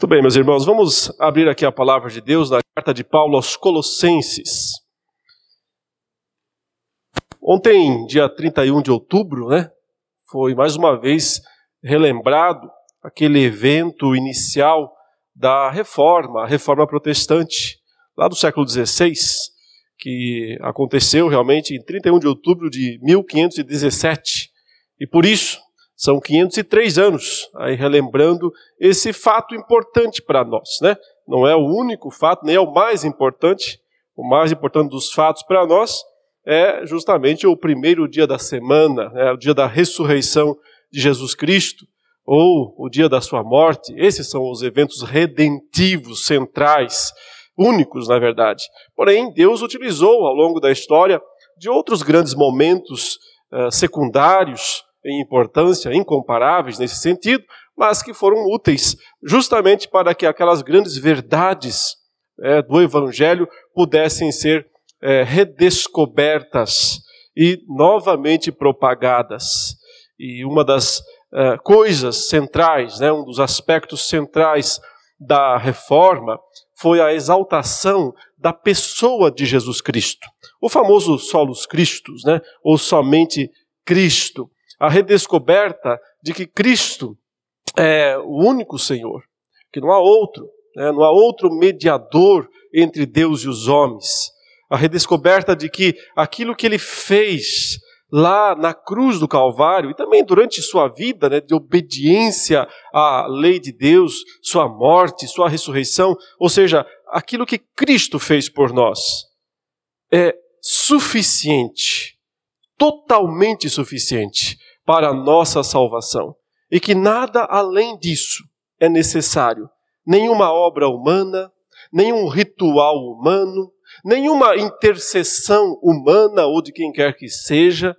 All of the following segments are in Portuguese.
Muito bem, meus irmãos, vamos abrir aqui a palavra de Deus na carta de Paulo aos Colossenses. Ontem, dia 31 de outubro, né, foi mais uma vez relembrado aquele evento inicial da reforma, a reforma protestante, lá do século XVI, que aconteceu realmente em 31 de outubro de 1517. E por isso, são 503 anos, aí relembrando esse fato importante para nós, né? Não é o único fato, nem é o mais importante. O mais importante dos fatos para nós é justamente o primeiro dia da semana, né? o dia da ressurreição de Jesus Cristo, ou o dia da sua morte. Esses são os eventos redentivos centrais, únicos, na verdade. Porém, Deus utilizou ao longo da história de outros grandes momentos uh, secundários em importância, incomparáveis nesse sentido, mas que foram úteis justamente para que aquelas grandes verdades é, do Evangelho pudessem ser é, redescobertas e novamente propagadas. E uma das é, coisas centrais, né, um dos aspectos centrais da reforma foi a exaltação da pessoa de Jesus Cristo. O famoso solos Christus, né, ou somente Cristo a redescoberta de que Cristo é o único Senhor, que não há outro, né, não há outro mediador entre Deus e os homens. A redescoberta de que aquilo que ele fez lá na cruz do Calvário e também durante sua vida né, de obediência à lei de Deus, sua morte, sua ressurreição, ou seja, aquilo que Cristo fez por nós é suficiente, totalmente suficiente para a nossa salvação e que nada além disso é necessário. Nenhuma obra humana, nenhum ritual humano, nenhuma intercessão humana ou de quem quer que seja,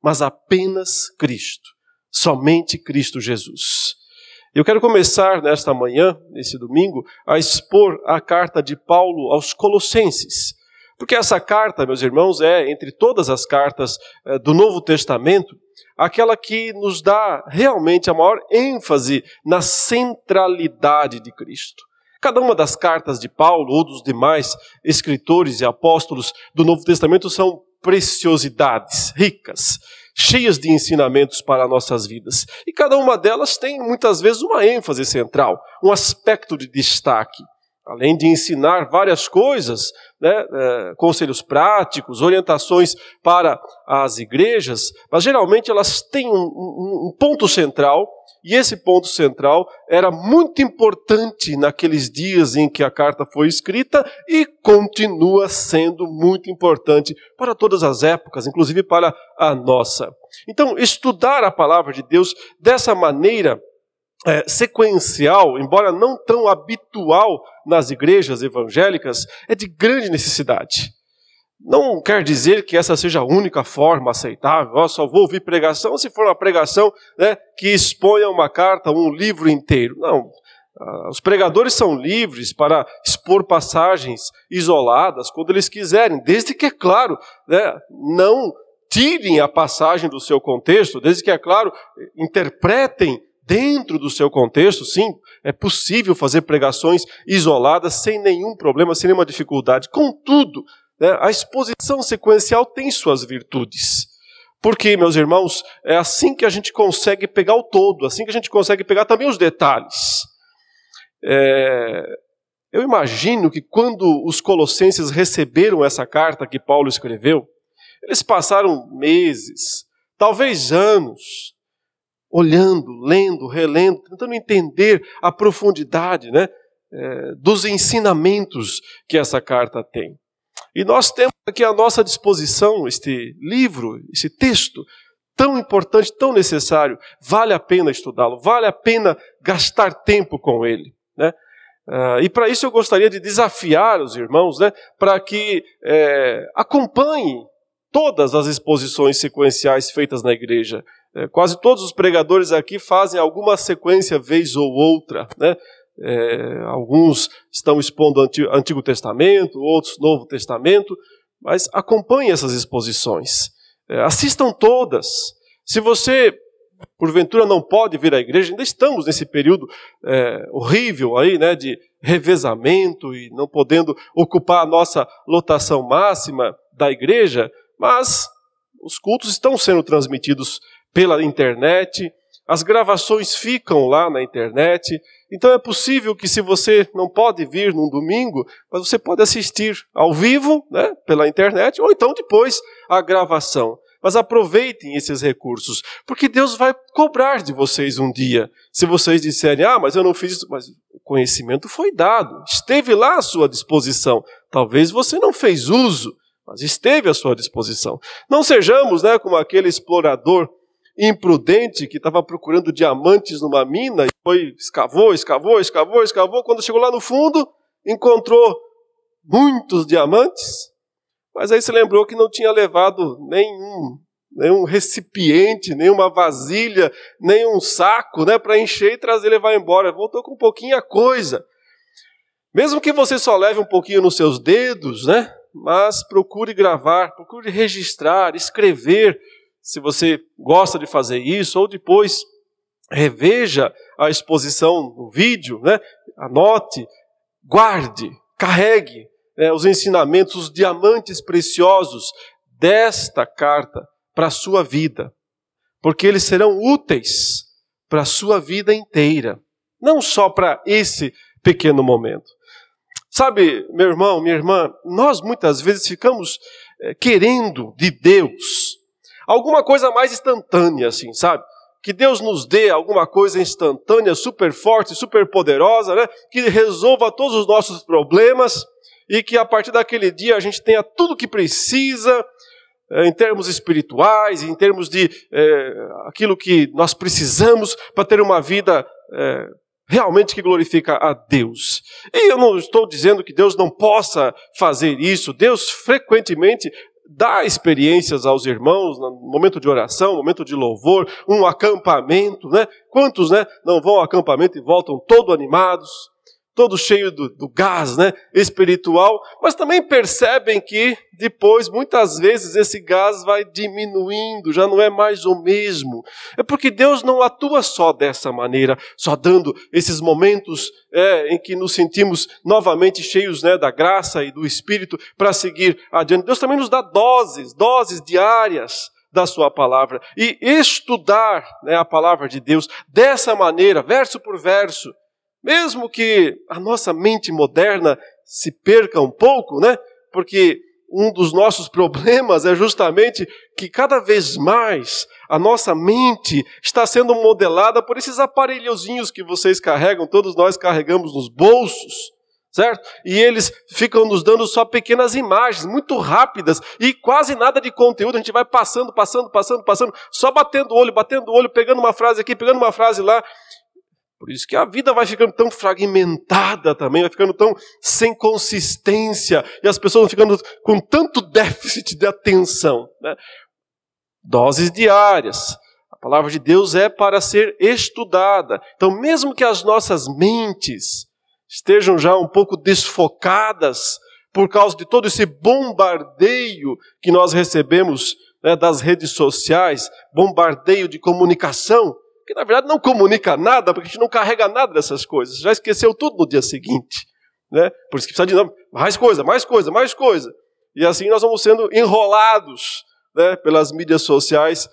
mas apenas Cristo, somente Cristo Jesus. Eu quero começar nesta manhã, nesse domingo, a expor a carta de Paulo aos Colossenses. Porque essa carta, meus irmãos, é, entre todas as cartas eh, do Novo Testamento, aquela que nos dá realmente a maior ênfase na centralidade de Cristo. Cada uma das cartas de Paulo ou dos demais escritores e apóstolos do Novo Testamento são preciosidades ricas, cheias de ensinamentos para nossas vidas. E cada uma delas tem muitas vezes uma ênfase central, um aspecto de destaque além de ensinar várias coisas, né, é, conselhos práticos, orientações para as igrejas, mas geralmente elas têm um, um, um, ponto central, e esse ponto central era muito importante naqueles dias em que a carta foi escrita e continua sendo muito importante para todas as épocas, inclusive para a nossa. Então, estudar a palavra de Deus dessa maneira é, sequencial, embora não tão habitual nas igrejas evangélicas, é de grande necessidade. Não quer dizer que essa seja a única forma aceitável. Eu só vou ouvir pregação se for uma pregação né, que exponha uma carta, um livro inteiro. Não. Ah, os pregadores são livres para expor passagens isoladas quando eles quiserem, desde que, é claro, né, não tirem a passagem do seu contexto, desde que, é claro, interpretem dentro do seu contexto, sim, é possível fazer pregações isoladas sem nenhum problema, sem nenhuma dificuldade. Contudo, né, a exposição sequencial tem suas virtudes. Porque, meus irmãos, é assim que a gente consegue pegar o todo, assim que a gente consegue pegar também os detalhes. É, eu imagino que quando os colossenses receberam essa carta que Paulo escreveu, eles passaram meses, talvez anos, olhando, lendo, relendo, tentando entender a profundidade né, é, dos ensinamentos que essa carta tem. E nós temos aqui à nossa disposição este livro, esse texto tão importante, tão necessário. Vale a pena estudá-lo, vale a pena gastar tempo com ele. Né? Uh, e para isso eu gostaria de desafiar os irmãos né, para que é, acompanhem todas as exposições sequenciais feitas na igreja. É, quase todos os pregadores aqui fazem alguma sequência vez ou outra, né? É, alguns estão expondo o Antigo Testamento, outros Novo Testamento, mas acompanhem essas exposições. É, assistam todas. Se você porventura não pode vir à igreja, ainda estamos nesse período é, horrível aí, né, de revezamento e não podendo ocupar a nossa lotação máxima da igreja, mas os cultos estão sendo transmitidos pela internet, as gravações ficam lá na internet, então é possível que se você não pode vir num domingo, mas você pode assistir ao vivo, né, pela internet, ou então depois a gravação. Mas aproveitem esses recursos, porque Deus vai cobrar de vocês um dia. Se vocês disserem, ah, mas eu não fiz isso, mas o conhecimento foi dado, esteve lá à sua disposição. Talvez você não fez uso, mas esteve à sua disposição. Não sejamos, né, como aquele explorador imprudente que estava procurando diamantes numa mina e foi escavou, escavou, escavou, escavou. Quando chegou lá no fundo, encontrou muitos diamantes, mas aí se lembrou que não tinha levado nenhum, nenhum recipiente, nenhuma vasilha, nenhum saco, né, para encher e trazer e levar embora. Voltou com pouquinha coisa. Mesmo que você só leve um pouquinho nos seus dedos, né? Mas procure gravar, procure registrar, escrever, se você gosta de fazer isso, ou depois reveja a exposição no vídeo, né? anote, guarde, carregue né, os ensinamentos, os diamantes preciosos desta carta para a sua vida, porque eles serão úteis para a sua vida inteira, não só para esse pequeno momento. Sabe, meu irmão, minha irmã, nós muitas vezes ficamos é, querendo de Deus alguma coisa mais instantânea, assim, sabe? Que Deus nos dê alguma coisa instantânea, super forte, super poderosa, né? Que resolva todos os nossos problemas e que a partir daquele dia a gente tenha tudo o que precisa é, em termos espirituais, em termos de é, aquilo que nós precisamos para ter uma vida é, realmente que glorifica a Deus. E eu não estou dizendo que Deus não possa fazer isso. Deus frequentemente dá experiências aos irmãos no momento de oração, momento de louvor, um acampamento, né? Quantos, né, não vão ao acampamento e voltam todo animados? Todo cheio do, do, gás né, espiritual, mas também percebem que depois, muitas vezes, esse gás vai diminuindo, já não é mais o mesmo. É porque Deus não atua só dessa maneira, só dando esses momentos é, em que nos sentimos novamente cheios né, da graça e do Espírito para seguir adiante. Deus também nos dá doses, doses diárias da sua palavra. E estudar né, a palavra de Deus dessa maneira, verso por verso, mesmo que a nossa mente moderna se perca um pouco, né? Porque um dos nossos problemas é justamente que cada vez mais a nossa mente está sendo modelada por esses aparelhozinhos que vocês carregam, todos nós carregamos nos bolsos, certo? E eles ficam nos dando só pequenas imagens, muito rápidas e quase nada de conteúdo. A gente vai passando, passando, passando, passando, só batendo o olho, batendo o olho, pegando uma frase aqui, pegando uma frase lá. Por isso que a vida vai ficando tão fragmentada também, vai ficando tão sem consistência, e as pessoas vão ficando com tanto déficit de atenção. Né? Doses diárias. A palavra de Deus é para ser estudada. Então, mesmo que as nossas mentes estejam já um pouco desfocadas por causa de todo esse bombardeio que nós recebemos né, das redes sociais, bombardeio de comunicação, que na verdade não comunica nada, porque a gente não carrega nada dessas coisas, já esqueceu tudo no dia seguinte. Né? Por isso que precisa de mais coisa, mais coisa, mais coisa. E assim nós vamos sendo enrolados né, pelas mídias sociais,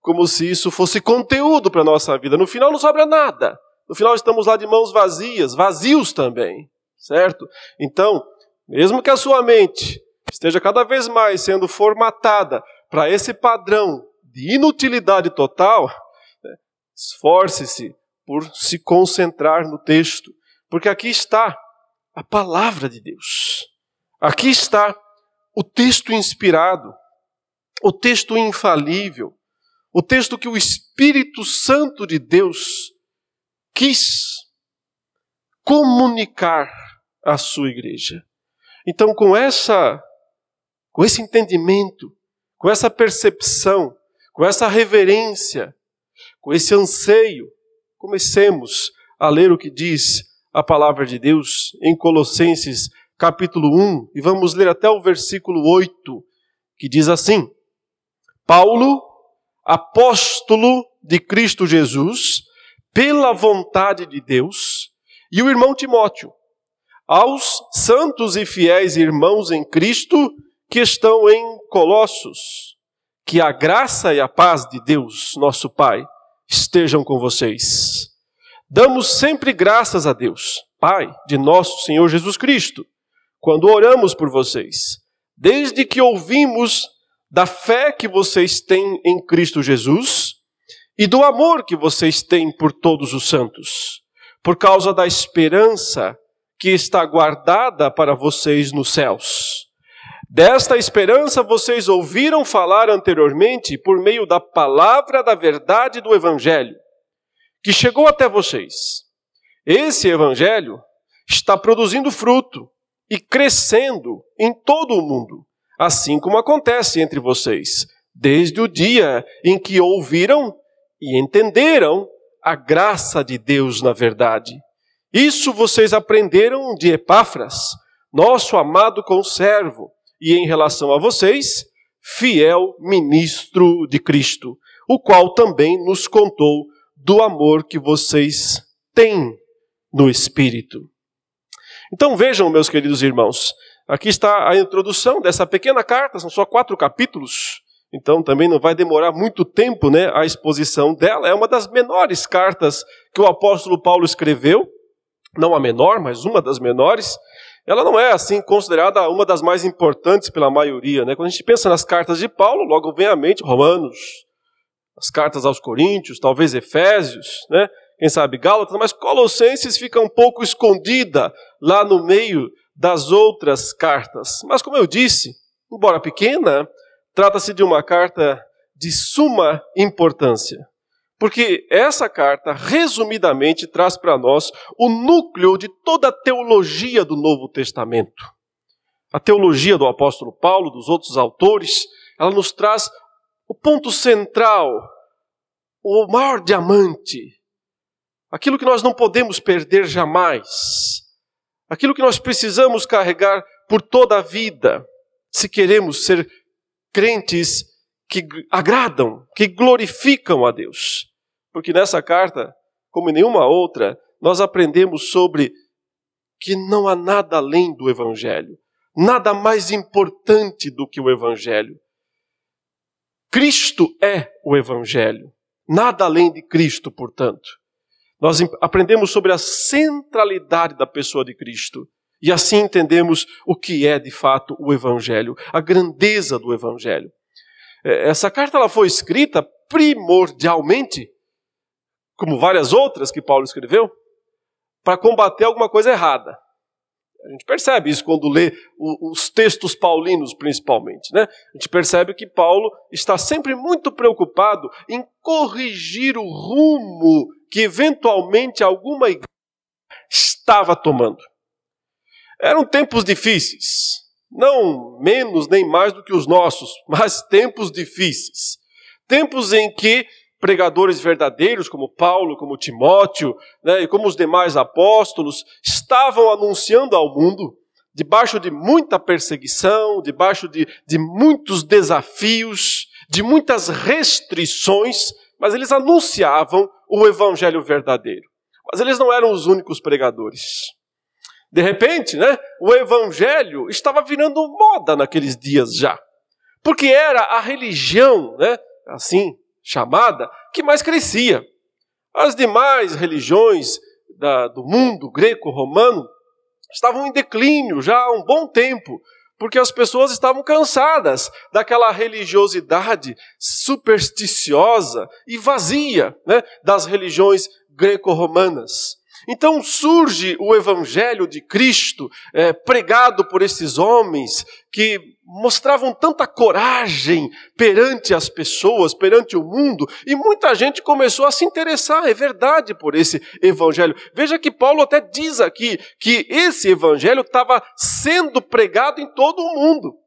como se isso fosse conteúdo para a nossa vida. No final não sobra nada. No final estamos lá de mãos vazias, vazios também, certo? Então, mesmo que a sua mente esteja cada vez mais sendo formatada para esse padrão de inutilidade total, Esforce-se por se concentrar no texto, porque aqui está a palavra de Deus. Aqui está o texto inspirado, o texto infalível, o texto que o Espírito Santo de Deus quis comunicar à sua igreja. Então, com essa com esse entendimento, com essa percepção, com essa reverência, com esse anseio, comecemos a ler o que diz a palavra de Deus em Colossenses capítulo 1 e vamos ler até o versículo 8, que diz assim: Paulo, apóstolo de Cristo Jesus, pela vontade de Deus, e o irmão Timóteo, aos santos e fiéis irmãos em Cristo que estão em Colossos, que a graça e a paz de Deus, nosso Pai, estejam com vocês. Damos sempre graças a Deus, Pai de nosso Senhor Jesus Cristo, quando oramos por vocês, desde que ouvimos da fé que vocês têm em Cristo Jesus e do amor que vocês têm por todos os santos, por causa da esperança que está guardada para vocês nos céus. Desta esperança vocês ouviram falar anteriormente por meio da palavra da verdade do Evangelho, que chegou até vocês. Esse Evangelho está produzindo fruto e crescendo em todo o mundo assim como acontece entre vocês, desde o dia em que ouviram e entenderam a graça de Deus na verdade. Isso vocês aprenderam de Epáfras, nosso amado conservo, e em relação a vocês, fiel ministro de Cristo, o qual também nos contou do amor que vocês têm no Espírito. Então vejam, meus queridos irmãos, Aqui está a introdução dessa pequena carta, são só quatro capítulos, então também não vai demorar muito tempo né, a exposição dela. É uma das menores cartas que o apóstolo Paulo escreveu, não a menor, mas uma das menores. Ela não é assim considerada uma das mais importantes pela maioria. Né? Quando a gente pensa nas cartas de Paulo, logo vem à mente Romanos, as cartas aos Coríntios, talvez Efésios, né? quem sabe Gálatas, mas Colossenses fica um pouco escondida lá no meio das outras cartas. Mas, como eu disse, embora pequena, trata-se de uma carta de suma importância. Porque essa carta, resumidamente, traz para nós o núcleo de toda a teologia do Novo Testamento. A teologia do apóstolo Paulo, dos outros autores, ela nos traz o ponto central, o maior diamante, aquilo que nós não podemos perder jamais aquilo que nós precisamos carregar por toda a vida, se queremos ser crentes que agradam, que glorificam a Deus. Porque nessa carta, como em nenhuma outra, nós aprendemos sobre que não há nada além do Evangelho, nada mais importante do que o Evangelho. Cristo é o Evangelho, nada além de Cristo, portanto. Nós aprendemos sobre a centralidade da pessoa de Cristo. E assim entendemos o que é de fato o Evangelho, a grandeza do Evangelho. É, essa carta ela foi escrita primordialmente, como várias outras que Paulo escreveu, para combater alguma coisa errada. A gente percebe isso quando lê os textos paulinos, principalmente. Né? A gente percebe que Paulo está sempre muito preocupado em corrigir o rumo que eventualmente alguma igreja estava tomando. Eram tempos difíceis, não menos nem mais do que os nossos, mas tempos difíceis. Tempos em que pregadores verdadeiros, como Paulo, como Timóteo, né, e como os demais apóstolos, estavam anunciando ao mundo, debaixo de muita perseguição, debaixo de, de muitos desafios, de muitas restrições, mas eles anunciavam o evangelho verdadeiro. Mas eles não eram os únicos pregadores. De repente, né, o evangelho estava virando moda naqueles dias já. Porque era a religião, né, assim chamada, que mais crescia. As demais religiões da, do mundo greco-romano estavam em declínio já há um bom tempo, porque as pessoas estavam cansadas daquela religiosidade supersticiosa e vazia né, das religiões greco-romanas. Então surge o Evangelho de Cristo, é, pregado por esses homens que mostravam tanta coragem perante as pessoas, perante o mundo, e muita gente começou a se interessar, é verdade, por esse Evangelho. Veja que Paulo até diz aqui que esse Evangelho estava sendo pregado em todo o mundo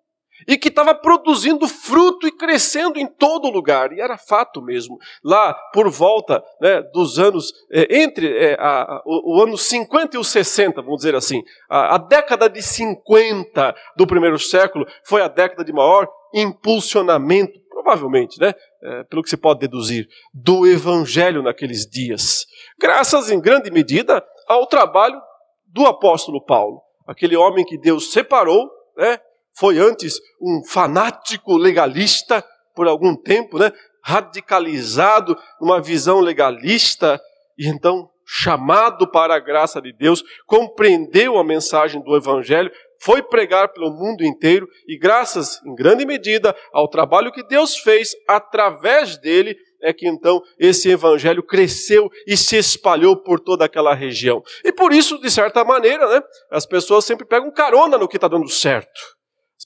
e que estava produzindo fruto e crescendo em todo lugar. E era fato mesmo. Lá por volta né, dos anos, é, entre é, a, o, o, ano 50 e o 60, vamos dizer assim, a, a década de 50 do primeiro século foi a década de maior impulsionamento provavelmente, né, é, pelo que se pode deduzir, do evangelho naqueles dias, graças em grande medida ao trabalho do apóstolo Paulo, aquele homem que Deus separou, né, foi antes um fanático legalista por algum tempo, né, radicalizado numa visão legalista e então chamado para a graça de Deus, compreendeu a mensagem do evangelho, foi pregar pelo mundo inteiro e, graças em grande medida ao trabalho que Deus fez através dele, é que então esse evangelho cresceu e se espalhou por toda aquela região. E por isso, de certa maneira, né, as pessoas sempre pegam carona no que está dando certo.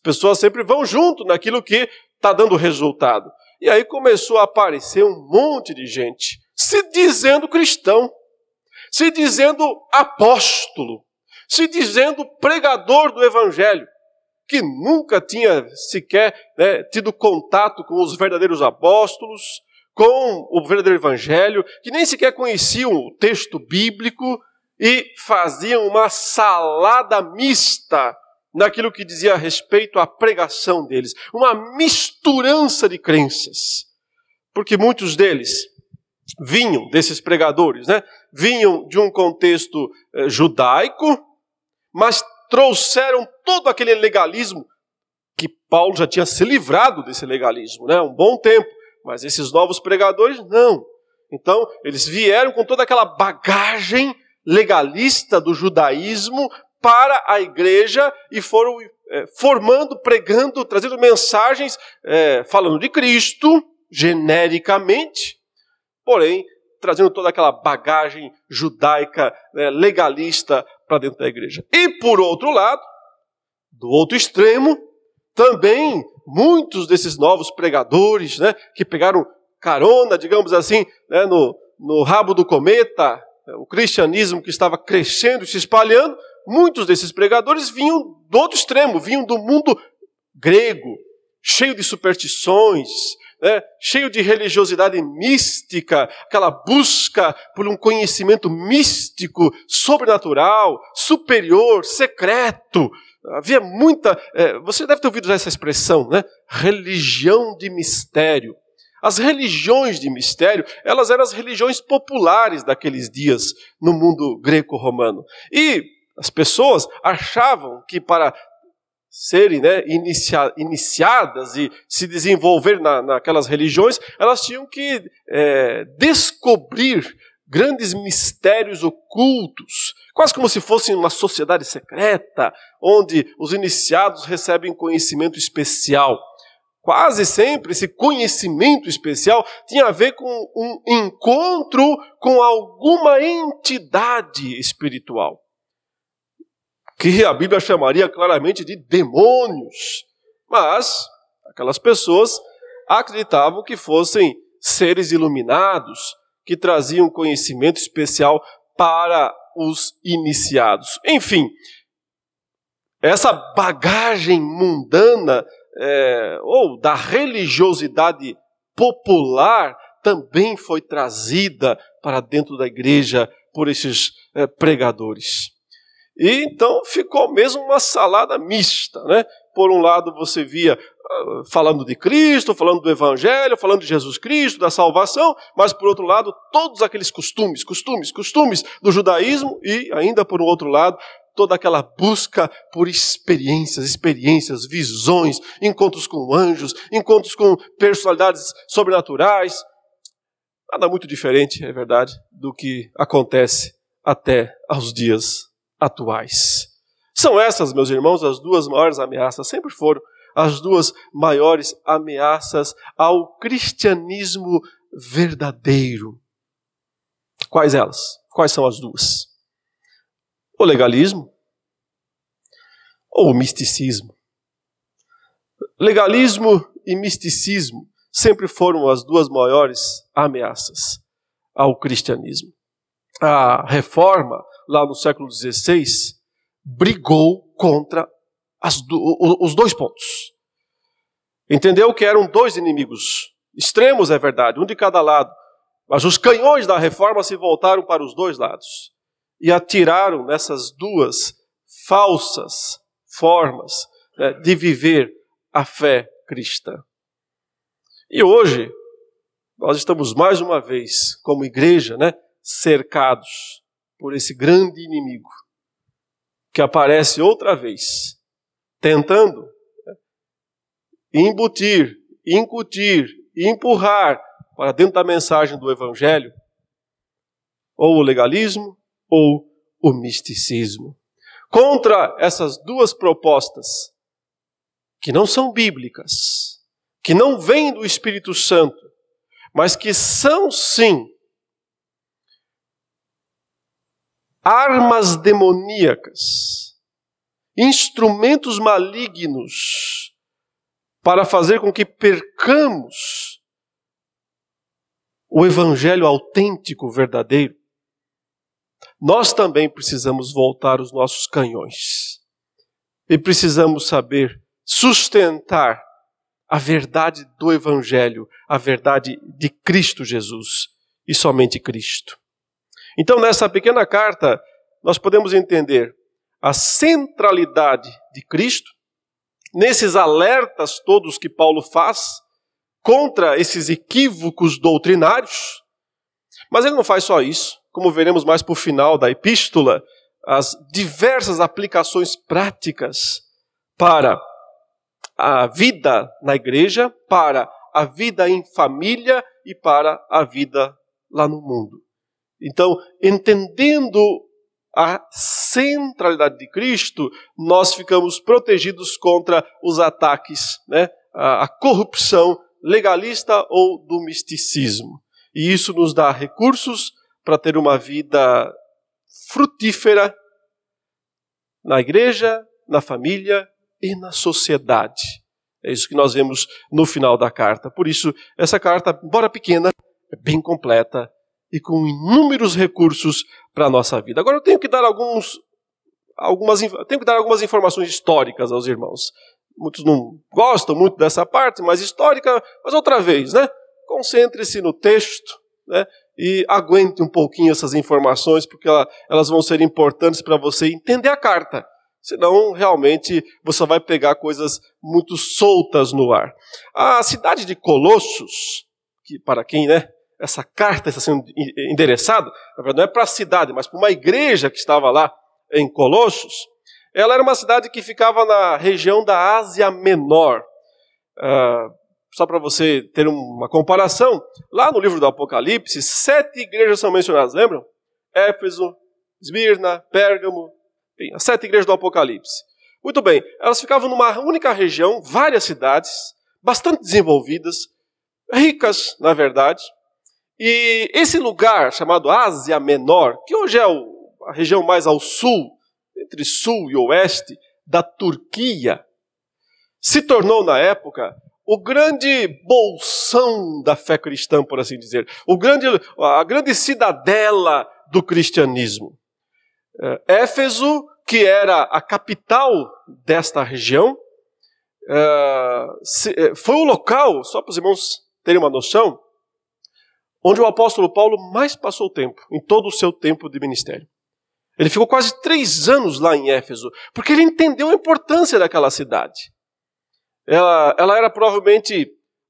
As pessoas sempre vão junto naquilo que está dando resultado. E aí começou a aparecer um monte de gente se dizendo cristão, se dizendo apóstolo, se dizendo pregador do Evangelho, que nunca tinha sequer né, tido contato com os verdadeiros apóstolos, com o verdadeiro Evangelho, que nem sequer conheciam o texto bíblico e faziam uma salada mista naquilo que dizia a respeito à pregação deles, uma misturança de crenças, porque muitos deles vinham desses pregadores, né? Vinham de um contexto eh, judaico, mas trouxeram todo aquele legalismo que Paulo já tinha se livrado desse legalismo, né? Um bom tempo, mas esses novos pregadores não. Então, eles vieram com toda aquela bagagem legalista do judaísmo para a igreja e foram é, formando, pregando, trazendo mensagens, é, falando de Cristo, genericamente, porém, trazendo toda aquela bagagem judaica, né, legalista para dentro da igreja. E por outro lado, do outro extremo, também muitos desses novos pregadores, né, que pegaram carona, digamos assim, né, no, no rabo do cometa, o cristianismo que estava crescendo e se espalhando, muitos desses pregadores vinham do outro extremo, vinham do mundo grego, cheio de superstições, né, cheio de religiosidade mística, aquela busca por um conhecimento místico, sobrenatural, superior, secreto. Havia muita. É, você deve ter ouvido essa expressão, né? Religião de mistério. As religiões de mistério, elas eram as religiões populares daqueles dias no mundo greco-romano. E as pessoas achavam que para serem né, inicia, iniciadas e se desenvolver na, naquelas religiões, elas tinham que é, descobrir grandes mistérios ocultos, quase como se fosse uma sociedade secreta, onde os iniciados recebem conhecimento especial. Quase sempre esse conhecimento especial tinha a ver com um encontro com alguma entidade espiritual que a Bíblia chamaria claramente de demônios. Mas aquelas pessoas acreditavam que fossem seres iluminados, que traziam conhecimento especial para os iniciados. Enfim, essa bagagem mundana é, ou da religiosidade popular também foi trazida para dentro da igreja por esses é, pregadores. E então ficou mesmo uma salada mista, né? Por um lado você via uh, falando de Cristo, falando do Evangelho, falando de Jesus Cristo, da salvação, mas por outro lado todos aqueles costumes, costumes, costumes do judaísmo e ainda por um outro lado toda aquela busca por experiências, experiências, visões, encontros com anjos, encontros com personalidades sobrenaturais. Nada muito diferente, é verdade, do que acontece até aos dias atuais. São essas, meus irmãos, as duas maiores ameaças, sempre foram as duas maiores ameaças ao cristianismo verdadeiro. Quais elas? Quais são as duas? O legalismo ou o misticismo? Legalismo e misticismo sempre foram as duas maiores ameaças ao cristianismo. A reforma lá no século XVI, brigou contra do, os dois pontos. Entendeu que eram dois inimigos extremos, é verdade, um de cada lado, mas os canhões da reforma se voltaram para os dois lados e atiraram nessas duas falsas formas né, de viver a fé cristã. E hoje, nós estamos mais uma vez, como igreja, né, cercados por esse grande inimigo, que aparece outra vez, tentando né, embutir, incutir, empurrar para dentro da mensagem do Evangelho ou o legalismo ou o misticismo. Contra essas duas propostas, que não são bíblicas, que não vêm do Espírito Santo, mas que são sim armas demoníacas, instrumentos malignos para fazer com que percamos o evangelho autêntico, verdadeiro, nós também precisamos voltar os nossos canhões. E precisamos saber sustentar a verdade do Evangelho, a verdade de Cristo Jesus e somente Cristo. Então, nessa pequena carta, nós podemos entender a centralidade de Cristo, nesses alertas todos que Paulo faz contra esses equívocos doutrinários, mas ele não faz só isso como veremos mais para o final da epístola, as diversas aplicações práticas para a vida na igreja, para a vida em família e para a vida lá no mundo. Então, entendendo a centralidade de Cristo, nós ficamos protegidos contra os ataques, né? a corrupção legalista ou do misticismo. E isso nos dá recursos para ter uma vida frutífera na igreja, na família e na sociedade. É isso que nós vemos no final da carta. Por isso, essa carta, embora pequena, é bem completa e com inúmeros recursos para a nossa vida. Agora eu tenho que dar alguns algumas tenho que dar algumas informações históricas aos irmãos. Muitos não gostam muito dessa parte, mas histórica, mas outra vez, né? Concentre-se no texto, né? e aguente um pouquinho essas informações, porque elas vão ser importantes para você entender a carta. Senão, realmente, você vai pegar coisas muito soltas no ar. A cidade de Colossos, que para quem né, essa carta está sendo endereçada, na verdade não é para a cidade, mas para uma igreja que estava lá em Colossos, ela era uma cidade que ficava na região da Ásia Menor. Uh, só para você ter uma comparação, lá no livro do Apocalipse, sete igrejas são mencionadas, lembram? Éfeso, Esmirna, Pérgamo, enfim, as sete igrejas do Apocalipse. Muito bem, elas ficavam numa única região, várias cidades, bastante desenvolvidas, ricas, na verdade. E esse lugar chamado Ásia Menor, que hoje é a região mais ao sul, entre sul e oeste da Turquia, se tornou na época o grande bolsão da fé cristã, por assim dizer, o grande, a grande cidadela do cristianismo. É, Éfeso, que era a capital desta região, é, é, foi o local, só para os irmãos terem uma noção, onde o apóstolo Paulo mais passou tempo, em todo o seu tempo de ministério. Ele ficou quase três anos lá em Éfeso, porque ele entendeu a importância daquela cidade. Ela, ela era provavelmente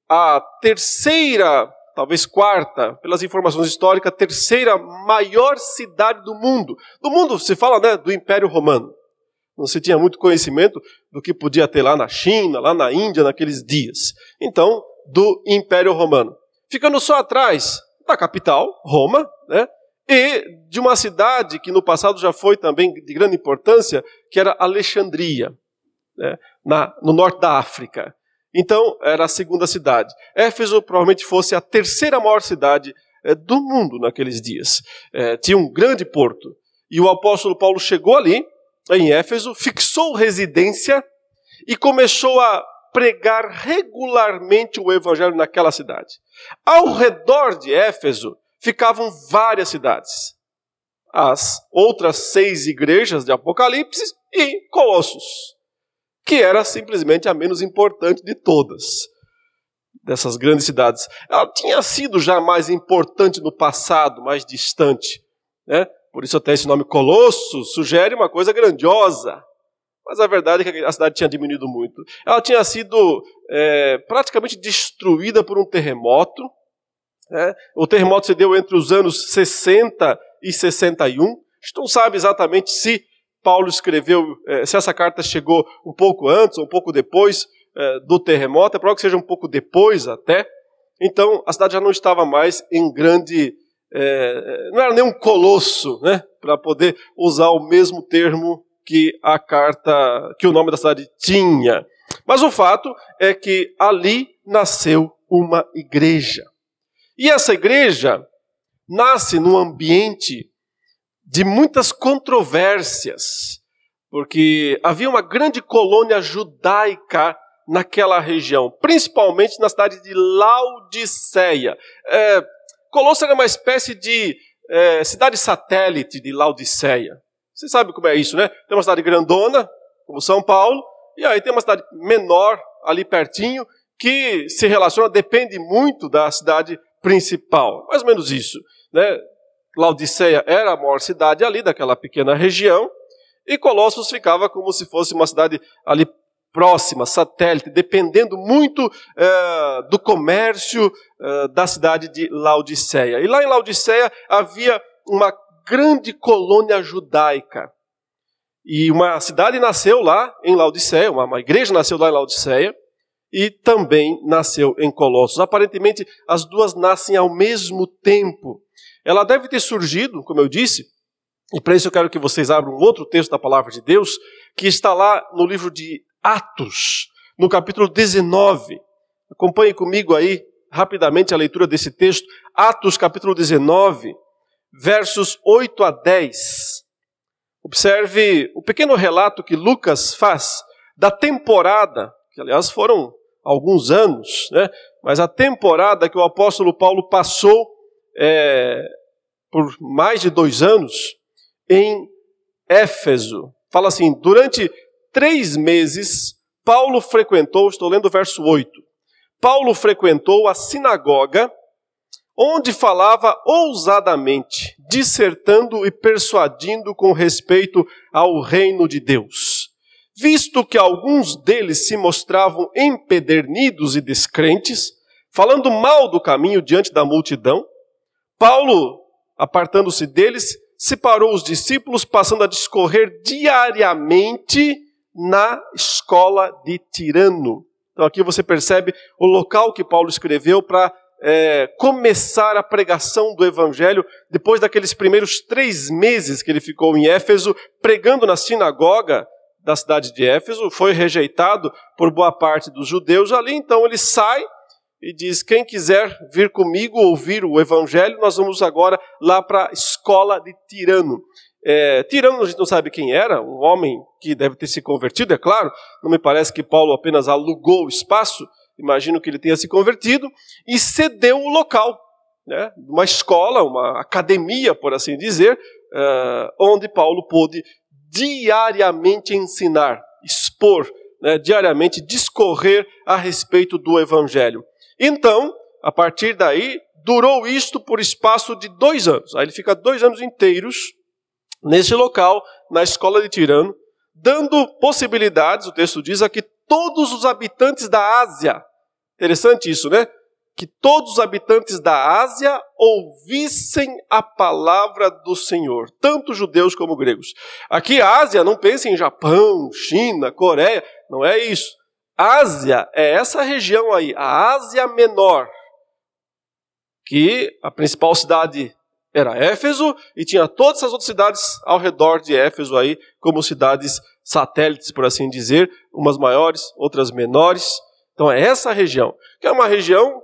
a terceira, talvez quarta, pelas informações históricas, terceira maior cidade do mundo. Do mundo, se fala né, do Império Romano. Não se tinha muito conhecimento do que podia ter lá na China, lá na Índia, naqueles dias. Então, do Império Romano. Ficando só atrás da capital, Roma, né? e de uma cidade que no passado já foi também de grande importância, que era Alexandria né, na, no norte da África. Então, era a segunda cidade. Éfeso provavelmente fosse a terceira maior cidade é, do mundo naqueles dias. É, tinha um grande porto. E o apóstolo Paulo chegou ali, em Éfeso, fixou residência e começou a pregar regularmente o evangelho naquela cidade. Ao redor de Éfeso ficavam várias cidades. As outras seis igrejas de Apocalipse e Colossos que era simplesmente a menos importante de todas dessas grandes cidades. Ela tinha sido já mais importante no passado, mais distante. Né? Por isso até esse nome Colosso sugere uma coisa grandiosa. Mas a verdade é que a cidade tinha diminuído muito. Ela tinha sido é, praticamente destruída por um terremoto. Né? O terremoto se deu entre os anos 60 e 61. A gente não sabe exatamente se Paulo escreveu, é, se essa carta chegou um pouco antes ou um pouco depois é, do terremoto. É provável que seja um pouco depois até. Então a cidade já não estava mais em grande. É, não era nem um colosso, né? Para poder usar o mesmo termo que a carta, que o nome da cidade tinha. Mas o fato é que ali nasceu uma igreja. E essa igreja nasce num ambiente de muitas controvérsias, porque havia uma grande colônia judaica naquela região, principalmente na cidade de Laodiceia. É, era uma espécie de é, cidade satélite de Laodiceia. Você sabe como é isso, né? Tem uma cidade grandona, como São Paulo, e aí tem uma cidade menor ali pertinho, que se relaciona, depende muito da cidade principal. Mais ou menos isso. Né? Laodiceia era a maior cidade ali daquela pequena região, e Colossos ficava como se fosse uma cidade ali próxima, satélite, dependendo muito é, do comércio é, da cidade de Laodiceia. E lá em Laodiceia havia uma grande colônia judaica. E uma cidade nasceu lá em Laodiceia, uma, uma igreja nasceu lá em Laodiceia, e também nasceu em Colossos. Aparentemente, as duas nascem ao mesmo tempo. Ela deve ter surgido, como eu disse, e para isso eu quero que vocês abram um outro texto da palavra de Deus, que está lá no livro de Atos, no capítulo 19. Acompanhe comigo aí rapidamente a leitura desse texto. Atos, capítulo 19 versos 8 a 10. Observe o pequeno relato que Lucas faz da temporada, que aliás foram alguns anos, né? mas a temporada que o apóstolo Paulo passou é, por mais de dois anos em Éfeso. Fala assim: durante três meses, Paulo frequentou, estou lendo o verso 8. Paulo frequentou a sinagoga onde falava ousadamente, dissertando e persuadindo com respeito ao reino de Deus. Visto que alguns deles se mostravam empedernidos e descrentes, falando mal do caminho diante da multidão, Paulo, apartando-se deles, separou os discípulos, passando a discorrer diariamente na escola de Tirano. Então aqui você percebe o local que Paulo escreveu para é, começar a pregação do Evangelho depois daqueles primeiros três meses que ele ficou em Éfeso, pregando na sinagoga da cidade de Éfeso, foi rejeitado por boa parte dos judeus ali, então ele sai e diz: Quem quiser vir comigo ouvir o Evangelho, nós vamos agora lá para a escola de Tirano. É, Tirano, a gente não sabe quem era, um homem que deve ter se convertido, é claro, não me parece que Paulo apenas alugou o espaço, imagino que ele tenha se convertido, e cedeu o local, né, uma escola, uma academia, por assim dizer, uh, onde Paulo pôde diariamente ensinar, expor, né, diariamente discorrer a respeito do Evangelho. Então, a partir daí, durou isto por espaço de dois anos. Aí ele fica dois anos inteiros nesse local, na escola de Tirano, dando possibilidades, o texto diz, a que todos os habitantes da Ásia Interessante isso, né? Que todos os habitantes da Ásia ouvissem a palavra do Senhor, tanto judeus como gregos. Aqui, Ásia, não pense em Japão, China, Coreia, não é isso. Ásia é essa região aí, a Ásia Menor, que a principal cidade era Éfeso e tinha todas as outras cidades ao redor de Éfeso aí, como cidades satélites, por assim dizer, umas maiores, outras menores. Então é essa região, que é uma região,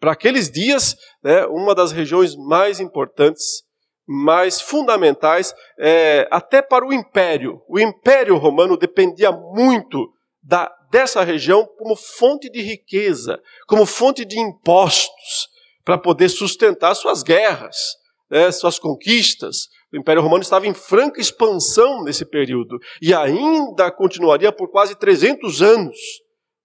para aqueles dias, né, uma das regiões mais importantes, mais fundamentais, é, até para o império. O império romano dependia muito da, dessa região como fonte de riqueza, como fonte de impostos, para poder sustentar suas guerras, né, suas conquistas. O Império Romano estava em franca expansão nesse período e ainda continuaria por quase 300 anos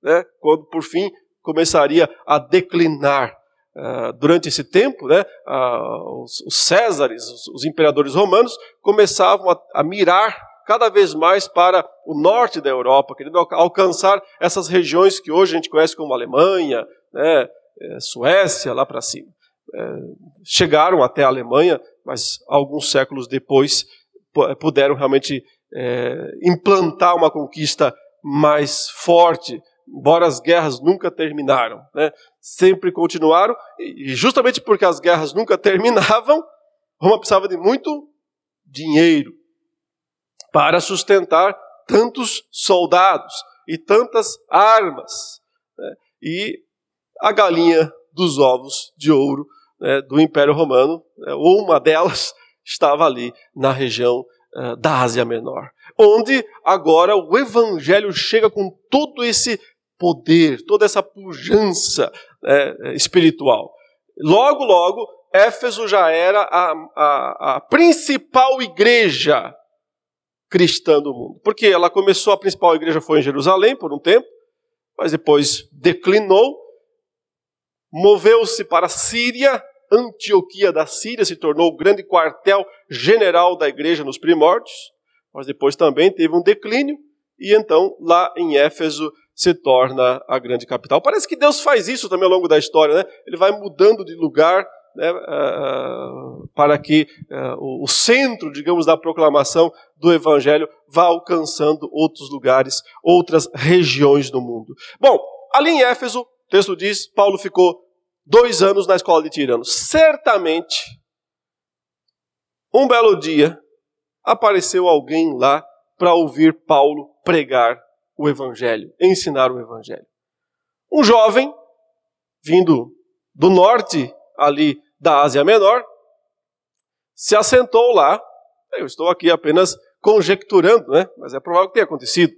né, quando por fim começaria a declinar. Uh, durante esse tempo, né, uh, os, os Césares, os, os, imperadores romanos, começavam a, a mirar cada vez mais para o norte da Europa, querendo alcançar essas regiões que hoje a gente conhece como Alemanha, né, é, Suécia, lá para cima. É, chegaram até a Alemanha, mas alguns séculos depois puderam realmente é, implantar uma conquista mais forte, embora as guerras nunca terminaram, né? sempre continuaram, e justamente porque as guerras nunca terminavam, Roma precisava de muito dinheiro para sustentar tantos soldados e tantas armas. Né? E a galinha dos ovos de ouro né, do Império Romano, ou uma delas, estava ali na região uh, da Ásia Menor, onde agora o Evangelho chega com todo esse poder, toda essa pujança né, espiritual. Logo, logo, Éfeso já era a, a, a principal igreja cristã do mundo. Porque ela começou, a principal igreja foi em Jerusalém por um tempo, mas depois declinou, moveu-se para a Síria, Antioquia da Síria se tornou o grande quartel general da igreja nos primórdios, mas depois também teve um declínio, e então lá em Éfeso se torna a grande capital. Parece que Deus faz isso também ao longo da história, né? Ele vai mudando de lugar né, uh, para que uh, o centro, digamos, da proclamação do Evangelho vá alcançando outros lugares, outras regiões do mundo. Bom, ali em Éfeso, o texto diz, Paulo ficou dois anos na escola de tiranos. Certamente, um belo dia, apareceu alguém lá para ouvir Paulo pregar o Evangelho, ensinar o Evangelho. Um jovem, vindo do norte ali da Ásia Menor, se assentou lá. Eu estou aqui apenas conjecturando, né? mas é provável que tenha acontecido.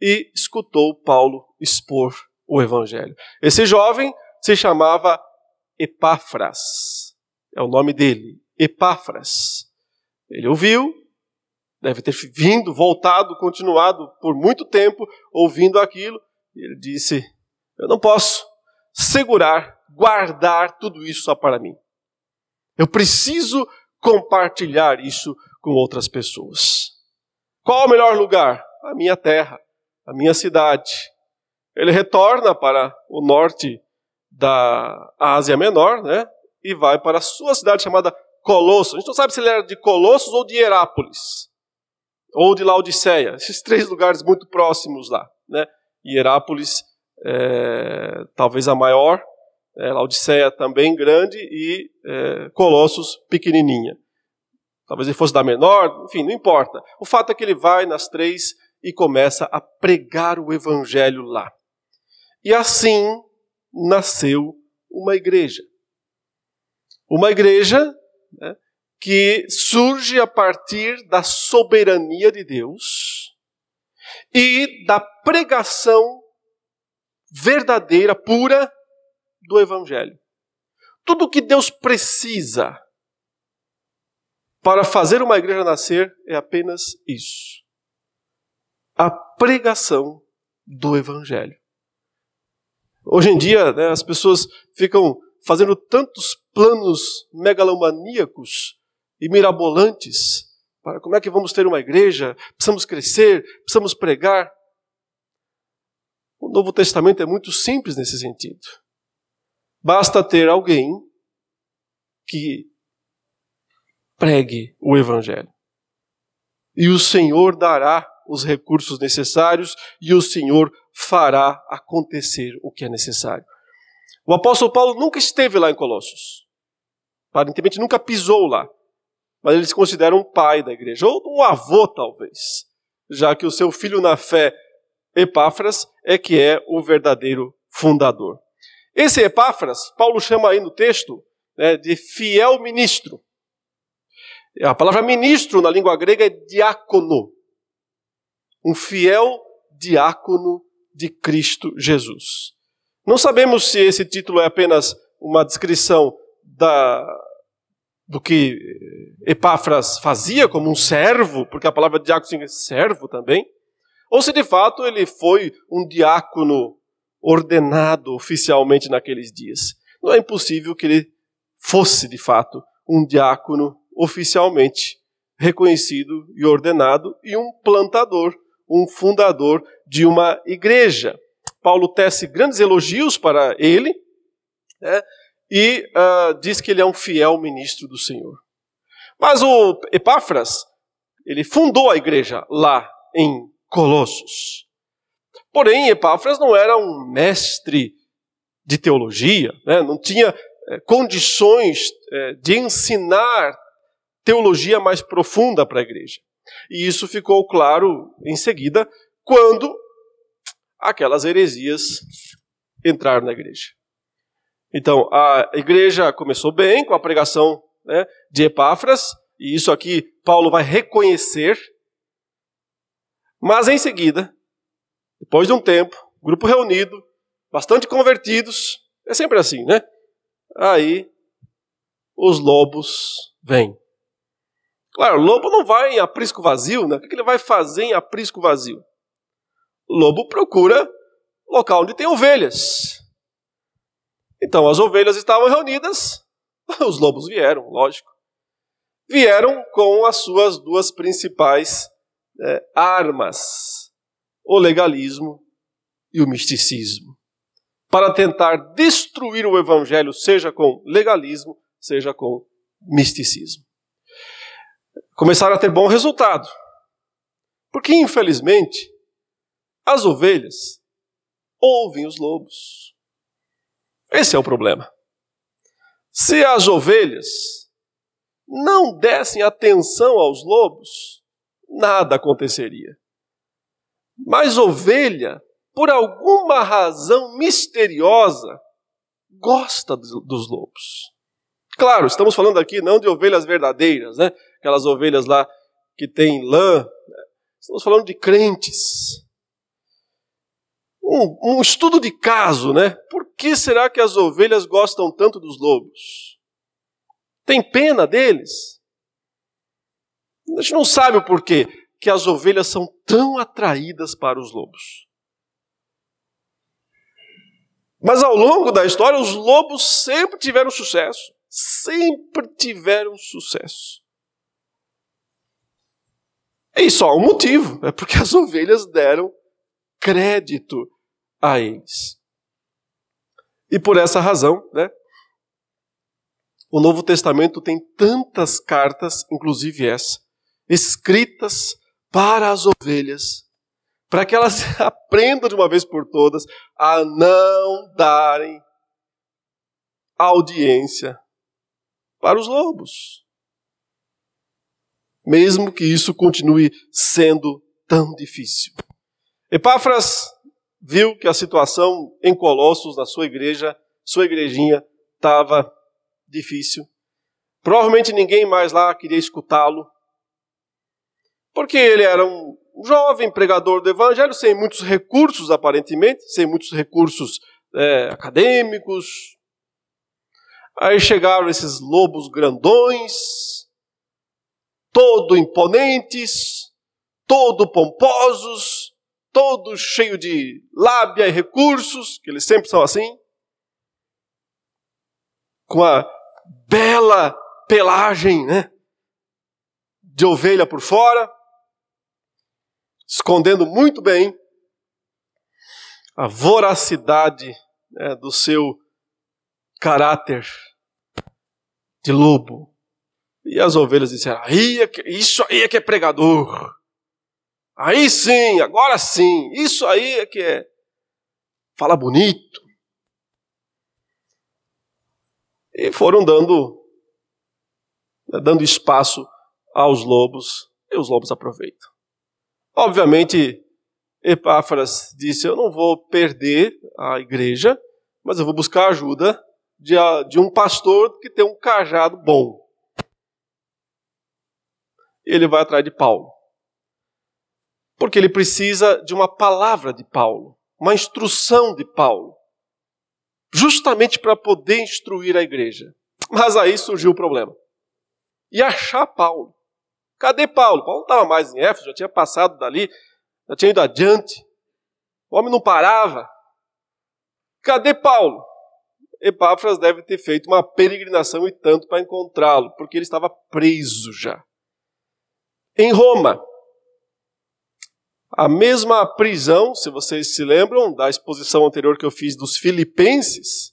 E escutou Paulo expor o Evangelho. Esse jovem se chamava Epáfras. É o nome dele, Epáfras. Ele ouviu, deve ter vindo, voltado, continuado por muito tempo ouvindo aquilo. E ele disse: Eu não posso segurar, guardar tudo isso só para mim. Eu preciso compartilhar isso com outras pessoas. Qual o melhor lugar? A minha terra, a minha cidade. Ele retorna para o norte da Ásia Menor, né? E vai para a sua cidade chamada Colossos. A gente não sabe se ele era de Colossos ou de Herápolis, ou de Laodiceia. Esses três lugares muito próximos lá, né? Hierápolis, é, talvez a maior, é, Laodiceia também grande e é, Colossos pequenininha. Talvez ele fosse da menor, enfim, não importa. O fato é que ele vai nas três e começa a pregar o evangelho lá. E assim nasceu uma igreja. Uma igreja né, que surge a partir da soberania de Deus e da pregação verdadeira, pura do Evangelho. Tudo o que Deus precisa para fazer uma igreja nascer é apenas isso: a pregação do Evangelho. Hoje em dia, né, as pessoas ficam fazendo tantos planos megalomaníacos e mirabolantes para como é que vamos ter uma igreja, precisamos crescer, precisamos pregar. O Novo Testamento é muito simples nesse sentido. Basta ter alguém que pregue o Evangelho. E o Senhor dará os recursos necessários e o Senhor fará acontecer o que é necessário. O apóstolo Paulo nunca esteve lá em Colossos. Aparentemente nunca pisou lá. Mas ele se considera um pai da igreja, ou um avô talvez, já que o seu filho na fé, Epáfras, é que é o verdadeiro fundador. Esse Epáfras, Paulo chama aí no texto né, de fiel ministro. A palavra ministro na língua grega é diácono. Um fiel diácono de Cristo Jesus. Não sabemos se esse título é apenas uma descrição da, do que Epáfras fazia como um servo, porque a palavra diácono significa servo também, ou se de fato ele foi um diácono ordenado oficialmente naqueles dias. Não é impossível que ele fosse, de fato, um diácono oficialmente reconhecido e ordenado e um plantador, um fundador de uma igreja. Paulo tece grandes elogios para ele né, e uh, diz que ele é um fiel ministro do Senhor. Mas o Epáfras, ele fundou a igreja lá em Colossos. Porém, Epáfras não era um mestre de teologia, né? não tinha é, condições é, de ensinar teologia mais profunda para a igreja. E isso ficou claro em seguida, quando aquelas heresias entraram na igreja. Então, a igreja começou bem com a pregação né, de Epáfras, e isso aqui Paulo vai reconhecer, mas em seguida, depois de um tempo, grupo reunido, bastante convertidos, é sempre assim, né? Aí os lobos vêm. Claro, lobo não vai em aprisco vazio, né? O que ele vai fazer em aprisco vazio? O lobo procura local onde tem ovelhas. Então as ovelhas estavam reunidas, os lobos vieram, lógico. Vieram com as suas duas principais é, armas: o legalismo e o misticismo para tentar destruir o evangelho, seja com legalismo, seja com misticismo. Começaram a ter bom resultado. Porque, infelizmente, as ovelhas ouvem os lobos. Esse é o problema. Se as ovelhas não dessem atenção aos lobos, nada aconteceria. Mas ovelha por alguma razão misteriosa, gosta dos lobos. Claro, estamos falando aqui não de ovelhas verdadeiras, né? Aquelas ovelhas lá que têm lã. Estamos falando de crentes. Um, um estudo de caso, né? Por que será que as ovelhas gostam tanto dos lobos? Tem pena deles? A gente não sabe o porquê que as ovelhas são tão atraídas para os lobos. Mas ao longo da história, os lobos sempre tiveram sucesso. Sempre tiveram sucesso. E só um motivo: é porque as ovelhas deram crédito a eles. E por essa razão, né, o Novo Testamento tem tantas cartas, inclusive essa, escritas para as ovelhas para que elas aprendam de uma vez por todas a não darem audiência para os lobos. Mesmo que isso continue sendo tão difícil. Epáfras viu que a situação em Colossos, na sua igreja, sua igrejinha, estava difícil. Provavelmente ninguém mais lá queria escutá-lo, porque ele era um jovem pregador do evangelho, sem muitos recursos, aparentemente, sem muitos recursos é, acadêmicos. Aí chegaram esses lobos grandões, todo imponentes, todo pomposos, todo cheio de lábia e recursos, que eles sempre são assim, com a bela pelagem, né, de ovelha por fora escondendo muito bem a voracidade né, do seu caráter de lobo. E as ovelhas disseram: aí é que, Isso aí é que é pregador. Aí sim, agora sim, isso aí é que é. Fala bonito. E foram dando, né, dando espaço aos lobos, e os lobos aproveitam. Obviamente, Epáfras disse: Eu não vou perder a igreja, mas eu vou buscar ajuda de, de um pastor que tem um cajado bom. Ele vai atrás de Paulo. Porque ele precisa de uma palavra de Paulo, uma instrução de Paulo, justamente para poder instruir a igreja. Mas aí surgiu o problema. E achar Paulo. Cadê Paulo? Paulo não estava mais em Éfeso, já tinha passado dali, já tinha ido adiante. O homem não parava. Cadê Paulo? Epáfras deve ter feito uma peregrinação e tanto para encontrá-lo, porque ele estava preso já. Em Roma. A mesma prisão, se vocês se lembram da exposição anterior que eu fiz dos filipenses,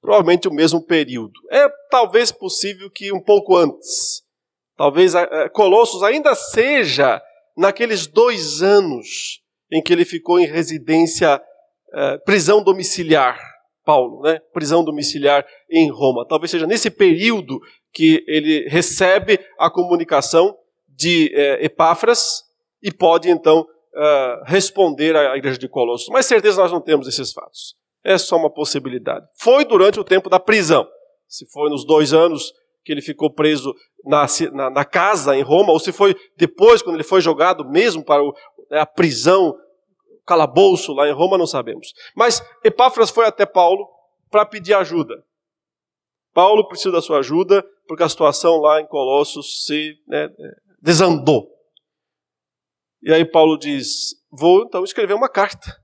provavelmente o mesmo período. É talvez possível que um pouco antes. Talvez Colossos ainda seja naqueles dois anos em que ele ficou em residência, é, prisão domiciliar, Paulo, né? prisão domiciliar em Roma. Talvez seja nesse período que ele recebe a comunicação de é, Epáfras e pode então uh, responder à igreja de Colossos. Mas certeza nós não temos esses fatos. É só uma possibilidade. Foi durante o tempo da prisão. Se foi nos dois anos que ele ficou preso na, na, na casa em Roma, ou se foi depois, quando ele foi jogado mesmo para o, né, a prisão, calabouço lá em Roma, não sabemos. Mas Epáfras foi até Paulo para pedir ajuda. Paulo precisa da sua ajuda, porque a situação lá em Colossos se né, desandou. E aí Paulo diz: Vou então escrever uma carta.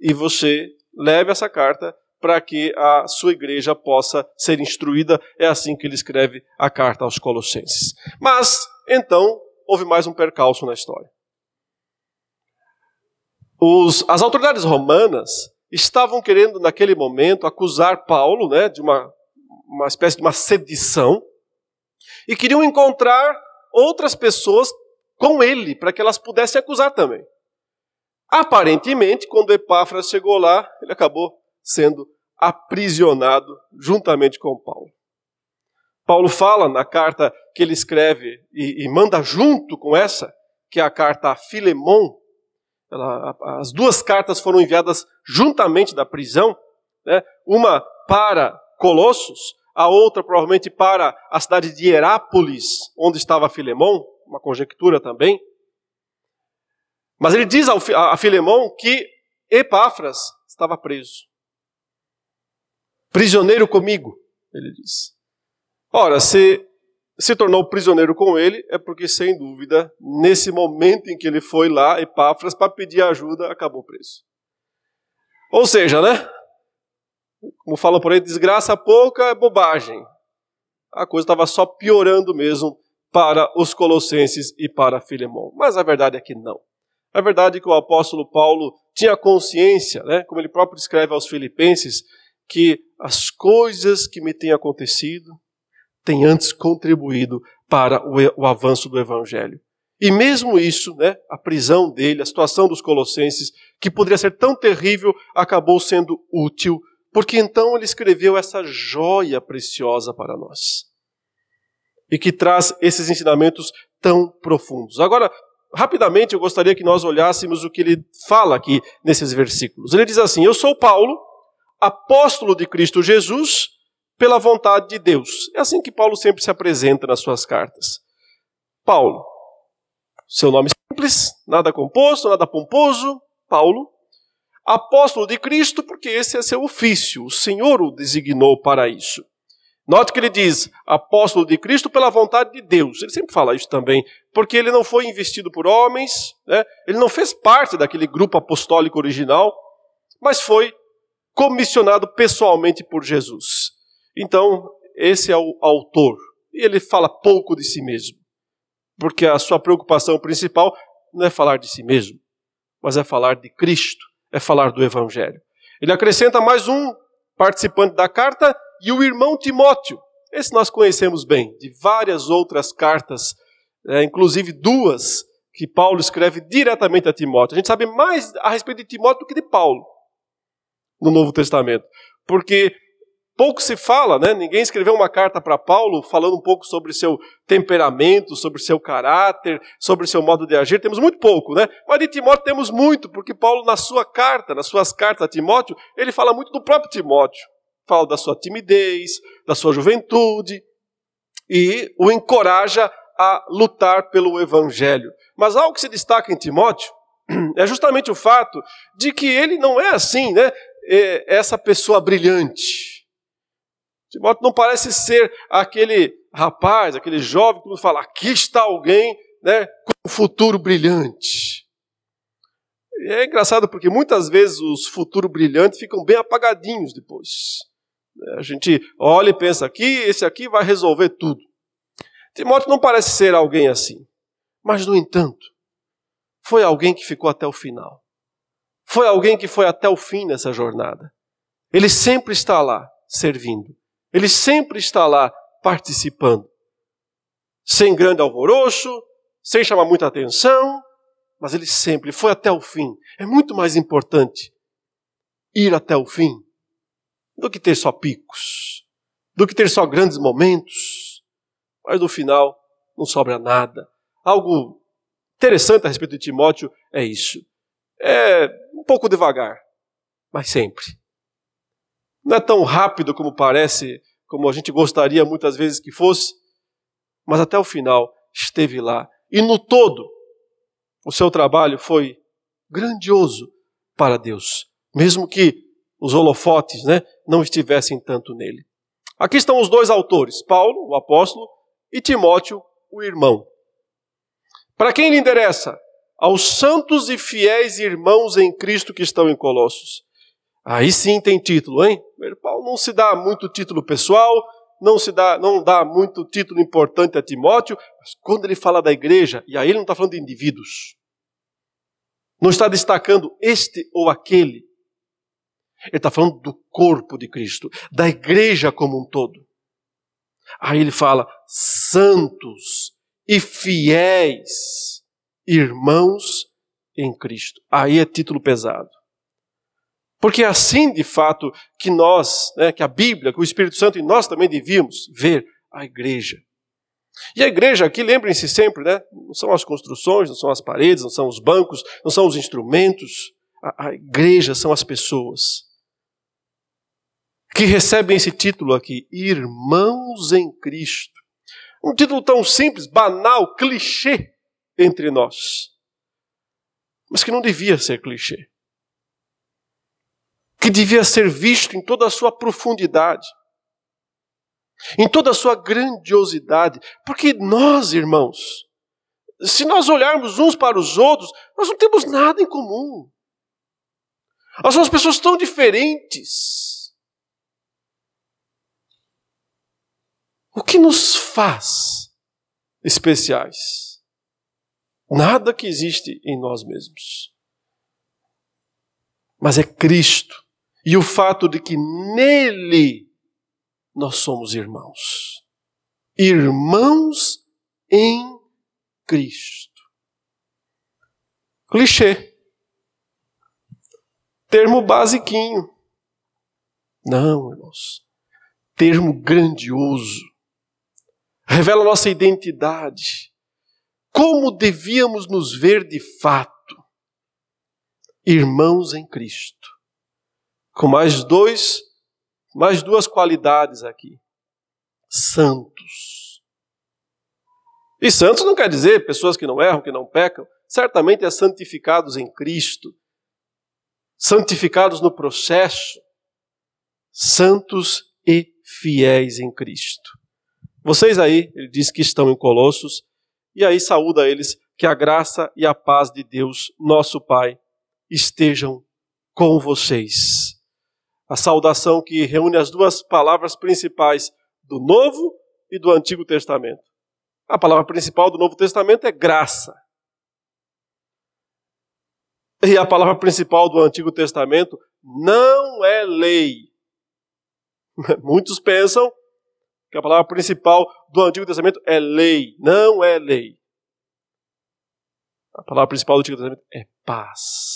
E você leve essa carta para que a sua igreja possa ser instruída. É assim que ele escreve a carta aos Colossenses. Mas, então, houve mais um percalço na história. Os, as autoridades romanas estavam querendo, naquele momento, acusar Paulo né, de uma, uma espécie de uma sedição e queriam encontrar outras pessoas com ele, para que elas pudessem acusar também. Aparentemente, quando Epáfras chegou lá, ele acabou sendo aprisionado juntamente com Paulo. Paulo fala na carta que ele escreve e, e manda junto com essa, que é a carta a Filemon. Ela, as duas cartas foram enviadas juntamente da prisão, né? uma para Colossos, a outra provavelmente para a cidade de Herápolis, onde estava Filemon, uma conjectura também. Mas ele diz a Filemão que Epáfras estava preso. Prisioneiro comigo, ele diz. Ora, se se tornou prisioneiro com ele, é porque, sem dúvida, nesse momento em que ele foi lá, Epáfras, para pedir ajuda, acabou preso. Ou seja, né? Como falam por aí, desgraça pouca é bobagem. A coisa estava só piorando mesmo para os colossenses e para Filemão. Mas a verdade é que não. A verdade é que o apóstolo Paulo tinha consciência, né, como ele próprio escreve aos filipenses, que as coisas que me têm acontecido têm antes contribuído para o, avanço do evangelho. E mesmo isso, né, a prisão dele, a situação dos colossenses, que poderia ser tão terrível, acabou sendo útil, porque então ele escreveu essa joia preciosa para nós e que traz esses ensinamentos tão profundos. Agora, rapidamente eu gostaria que nós olhássemos o que ele fala aqui nesses versículos. Ele diz assim: Eu sou Paulo, apóstolo de Cristo Jesus, pela vontade de Deus. É assim que Paulo sempre se apresenta nas suas cartas. Paulo, seu nome simples, nada composto, nada pomposo, Paulo, apóstolo de Cristo, porque esse é seu ofício, o Senhor o designou para isso. Note que ele diz apóstolo de Cristo pela vontade de Deus. Ele sempre fala isso também, porque ele não foi investido por homens, né? ele não fez parte daquele grupo apostólico original, mas foi comissionado pessoalmente por Jesus. Então, esse é o autor. E ele fala pouco de si mesmo, porque a sua preocupação principal não é falar de si mesmo, mas é falar de Cristo, é falar do Evangelho. Ele acrescenta mais um participante da carta e o irmão Timóteo. Esse nós conhecemos bem, de várias outras cartas, é, inclusive duas que Paulo escreve diretamente a Timóteo. A gente sabe mais a respeito de Timóteo do que de Paulo no Novo Testamento, porque pouco se fala, né? Ninguém escreveu uma carta para Paulo falando um pouco sobre seu temperamento, sobre seu caráter, sobre seu modo de agir. Temos muito pouco, né? Mas de Timóteo temos muito, porque Paulo na sua carta, nas suas cartas a Timóteo, ele fala muito do próprio Timóteo fala da sua timidez, da sua juventude e o encoraja a lutar pelo evangelho. Mas algo que se destaca em Timóteo é justamente o fato de que ele não é assim, né? É essa pessoa brilhante. Timóteo não parece ser aquele rapaz, aquele jovem que fala: aqui está alguém né, com um futuro brilhante. E é engraçado porque muitas vezes os futuros brilhantes ficam bem apagadinhos depois. A gente olha e pensa aqui, esse aqui vai resolver tudo. Timóteo não parece ser alguém assim. Mas, no entanto, foi alguém que ficou até o final. Foi alguém que foi até o fim nessa jornada. Ele sempre está lá servindo. Ele sempre está lá participando. Sem grande alvoroço, sem chamar muita atenção, mas ele sempre foi até o fim. É muito mais importante ir até o fim do que ter só picos, do que ter só grandes momentos, mas no final não sobra nada. Algo interessante a respeito de Timóteo é isso. É um pouco devagar, mas sempre. Não é tão rápido como parece, como a gente gostaria muitas vezes que fosse, mas até o final esteve lá. E no todo, o seu trabalho foi grandioso para Deus, mesmo que os holofotes né, não estivessem tanto nele. Aqui estão os dois autores, Paulo, o apóstolo, e Timóteo, o irmão. Para quem lhe interessa? Aos santos e fiéis irmãos em Cristo que estão em Colossos. Aí sim tem título, hein? Paulo não se dá muito título pessoal, não se dá, não dá muito título importante a Timóteo, mas quando ele fala da igreja, e aí ele não está falando de indivíduos, não está destacando este ou aquele, ele está falando do corpo de Cristo, da igreja como um todo. Aí ele fala: santos e fiéis irmãos em Cristo. Aí é título pesado. Porque é assim, de fato, que nós, né, que a Bíblia, que o Espírito Santo e nós também devíamos ver a igreja. E a igreja aqui, lembrem-se sempre, né, não são as construções, não são as paredes, não são os bancos, não são os instrumentos. A, a igreja são as pessoas que recebem esse título aqui, Irmãos em Cristo. Um título tão simples, banal, clichê entre nós, mas que não devia ser clichê que devia ser visto em toda a sua profundidade, em toda a sua grandiosidade, porque nós, irmãos, se nós olharmos uns para os outros, nós não temos nada em comum. Nós somos pessoas tão diferentes. O que nos faz especiais? Nada que existe em nós mesmos. Mas é Cristo e o fato de que nele nós somos irmãos. Irmãos em Cristo. Clichê. Termo basiquinho. Não, irmãos. Termo grandioso. Revela nossa identidade. Como devíamos nos ver de fato. Irmãos em Cristo com mais dois, mais duas qualidades aqui. Santos. E santos não quer dizer pessoas que não erram, que não pecam. Certamente é santificados em Cristo. Santificados no processo. Santos e fiéis em Cristo. Vocês aí, ele diz que estão em Colossos, e aí saúda eles que a graça e a paz de Deus, nosso Pai, estejam com vocês a saudação que reúne as duas palavras principais do Novo e do Antigo Testamento. A palavra principal do Novo Testamento é graça. E a palavra principal do Antigo Testamento não é lei. Muitos pensam que a palavra principal do Antigo Testamento é lei. Não é lei. A palavra principal do Antigo Testamento é paz.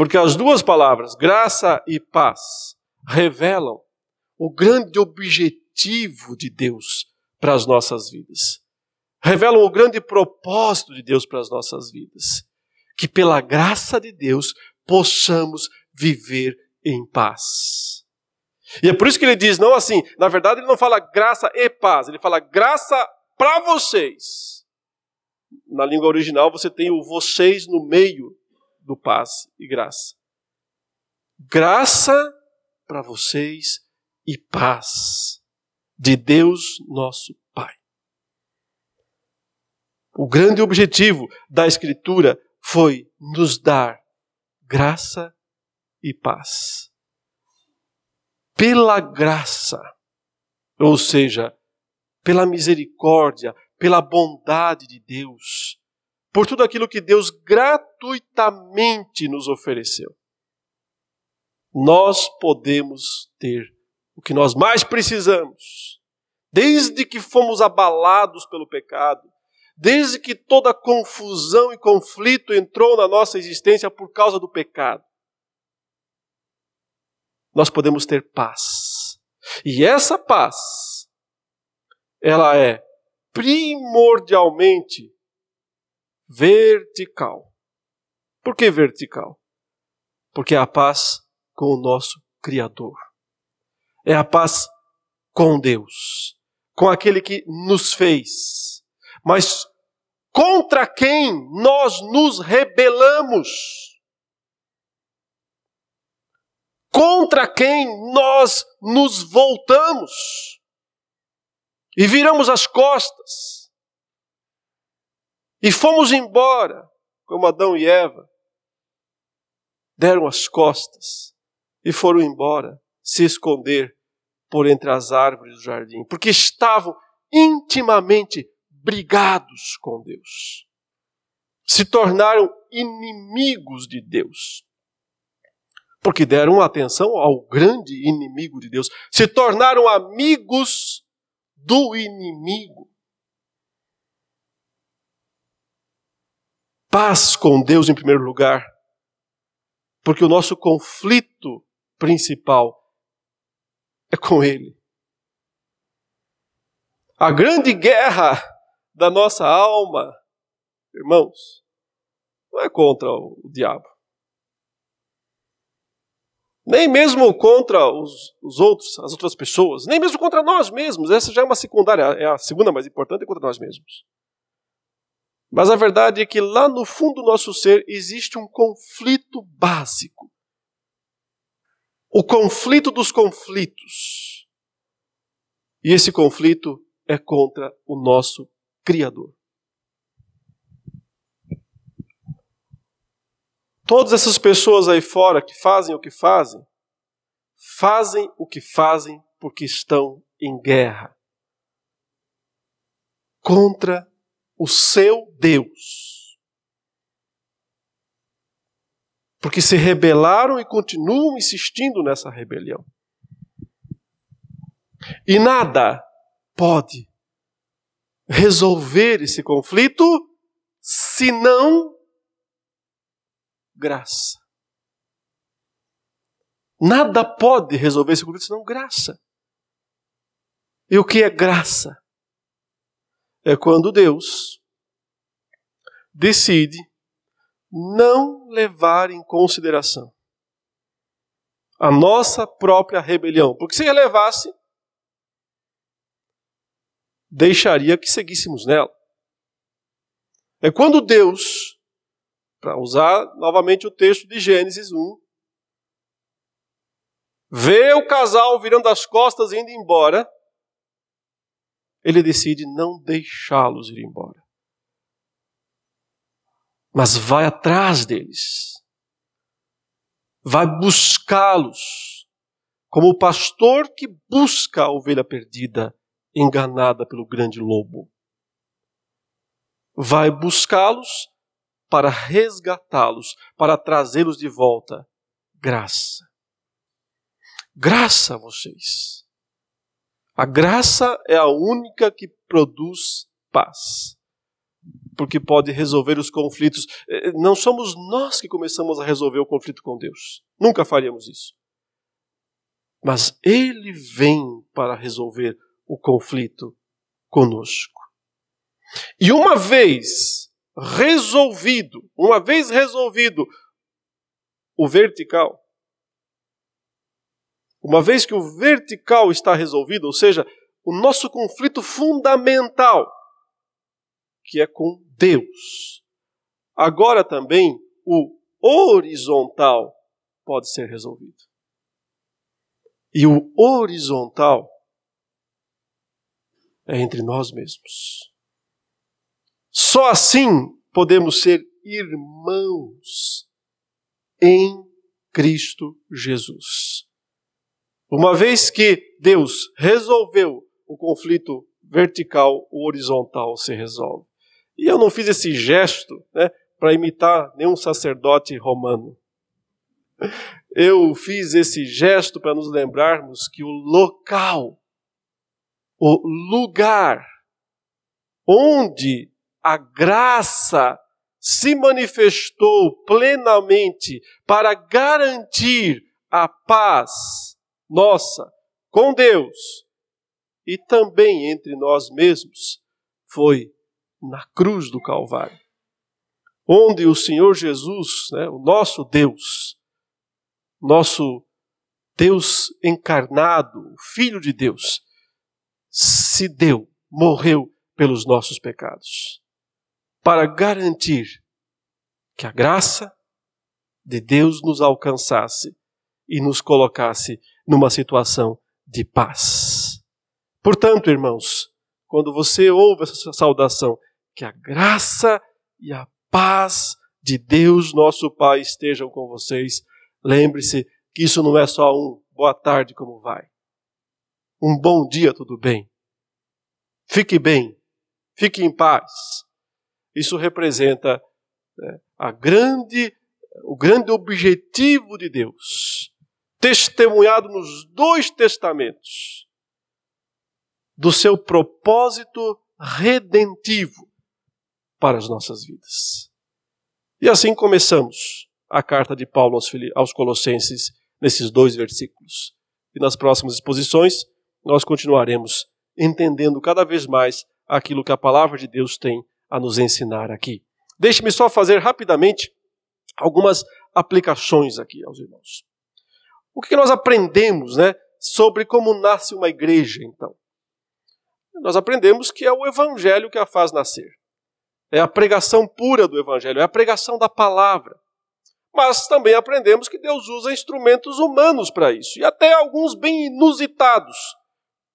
Porque as duas palavras, graça e paz, revelam o grande objetivo de Deus para as nossas vidas. Revelam o grande propósito de Deus para as nossas vidas. Que pela graça de Deus possamos viver em paz. E é por isso que ele diz, não assim, na verdade ele não fala graça e paz, ele fala graça para vocês. Na língua original você tem o vocês no meio do paz e graça. Graça para vocês e paz de Deus nosso Pai. O grande objetivo da Escritura foi nos dar graça e paz. Pela graça, ou seja, pela misericórdia, pela bondade de Deus, por tudo aquilo que Deus gratuitamente nos ofereceu. Nós podemos ter o que nós mais precisamos, desde que fomos abalados pelo pecado, desde que toda confusão e conflito entrou na nossa existência por causa do pecado. Nós podemos ter paz. E essa paz, ela é primordialmente vertical. Por que vertical? Porque é a paz com o nosso Criador. É a paz com Deus, com aquele que nos fez. Mas contra quem nós nos rebelamos? Contra quem nós nos voltamos? E viramos as costas. E fomos embora, como Adão e Eva. Deram as costas e foram embora se esconder por entre as árvores do jardim, porque estavam intimamente brigados com Deus. Se tornaram inimigos de Deus. Porque deram atenção ao grande inimigo de Deus. Se tornaram amigos do inimigo. Paz com Deus em primeiro lugar. Porque o nosso conflito principal é com Ele. A grande guerra da nossa alma, irmãos, não é contra o diabo. Nem mesmo contra os, os, outros, as outras pessoas, nem mesmo contra nós mesmos. Essa já é uma secundária, é a segunda mais importante, é contra nós mesmos. Mas a verdade é que lá no fundo do nosso ser existe um conflito básico o conflito dos conflitos. E esse conflito é contra o nosso Criador. Todas essas pessoas aí fora que fazem o que fazem, fazem o que fazem porque estão em guerra contra o seu Deus. porque se rebelaram e continuam insistindo nessa rebelião. E nada pode resolver esse conflito senão graça. Nada pode resolver esse conflito senão graça. E o que é graça? É quando Deus decide não levar em consideração a nossa própria rebelião. Porque se relevasse, deixaria que seguíssemos nela. É quando Deus, para usar novamente o texto de Gênesis 1, vê o casal virando as costas e indo embora, ele decide não deixá-los ir embora mas vai atrás deles, vai buscá-los, como o pastor que busca a ovelha perdida, enganada pelo grande lobo. Vai buscá-los para resgatá-los, para trazê-los de volta. Graça. Graça a vocês. A graça é a única que produz paz porque pode resolver os conflitos. Eh, não somos nós que começamos a resolver o conflito com Deus. Nunca faríamos isso. Mas Ele vem para resolver o conflito conosco. E uma vez resolvido, uma vez resolvido o vertical, uma vez que o vertical está resolvido, ou seja, o nosso conflito fundamental, que é com Deus. Agora também o horizontal pode ser resolvido. E o horizontal é entre nós mesmos. Só assim podemos ser irmãos em Cristo Jesus. Uma vez que Deus resolveu o conflito vertical ou horizontal se resolve. E eu não fiz esse gesto né, para imitar nenhum sacerdote romano. Eu fiz esse gesto para nos lembrarmos que o local, o lugar onde a graça se manifestou plenamente para garantir a paz nossa com Deus. E também entre nós mesmos foi na cruz do Calvário, onde o Senhor Jesus, né, o nosso Deus, nosso Deus encarnado, Filho de Deus, se deu, morreu pelos nossos pecados, para garantir que a graça de Deus nos alcançasse e nos colocasse numa situação de paz. Portanto, irmãos, quando você ouve essa saudação, que a graça e a paz de Deus, nosso Pai, estejam com vocês. Lembre-se que isso não é só um boa tarde, como vai? Um bom dia, tudo bem? Fique bem, fique em paz. Isso representa né, a grande, o grande objetivo de Deus, testemunhado nos dois testamentos, do seu propósito redentivo para as nossas vidas. E assim começamos a carta de Paulo aos, Colossenses nesses dois versículos. E nas próximas exposições nós continuaremos entendendo cada vez mais aquilo que a palavra de Deus tem a nos ensinar aqui. Deixe-me só fazer rapidamente algumas aplicações aqui aos irmãos. O que nós aprendemos, né, sobre como nasce uma igreja, então? Nós aprendemos que é o evangelho que a faz nascer. É a pregação pura do Evangelho, é a pregação da palavra. Mas também aprendemos que Deus usa instrumentos humanos para isso, e até alguns bem inusitados,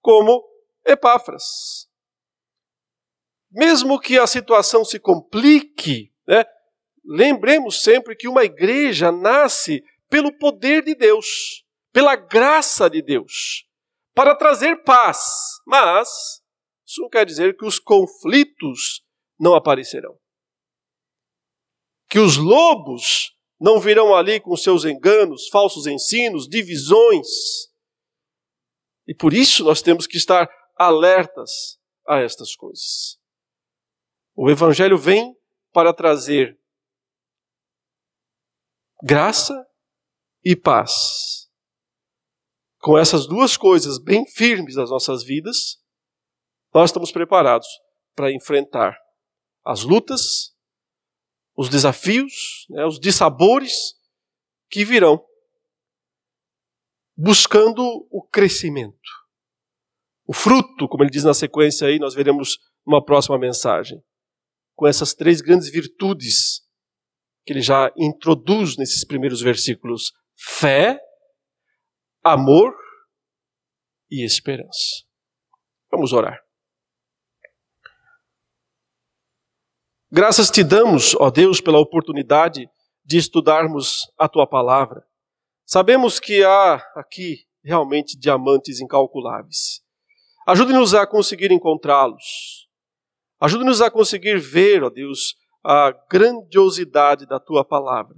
como Epáfras. Mesmo que a situação se complique, né, lembremos sempre que uma igreja nasce pelo poder de Deus, pela graça de Deus, para trazer paz. Mas isso não quer dizer que os conflitos não aparecerão. Que os lobos não virão ali com seus enganos, falsos ensinos, divisões. E por isso nós temos que estar alertas a estas coisas. O Evangelho vem para trazer graça e paz. Com essas duas coisas bem firmes nas nossas vidas, nós estamos preparados para enfrentar as lutas, os desafios, né, os dissabores que virão, buscando o crescimento. O fruto, como ele diz na sequência aí, nós veremos numa próxima mensagem, com essas três grandes virtudes que ele já introduz nesses primeiros versículos: fé, amor e esperança. Vamos orar. Graças te damos, ó Deus, pela oportunidade de estudarmos a tua palavra. Sabemos que há aqui realmente diamantes incalculáveis. Ajude-nos a conseguir encontrá-los. Ajude-nos a conseguir ver, ó Deus, a grandiosidade da tua palavra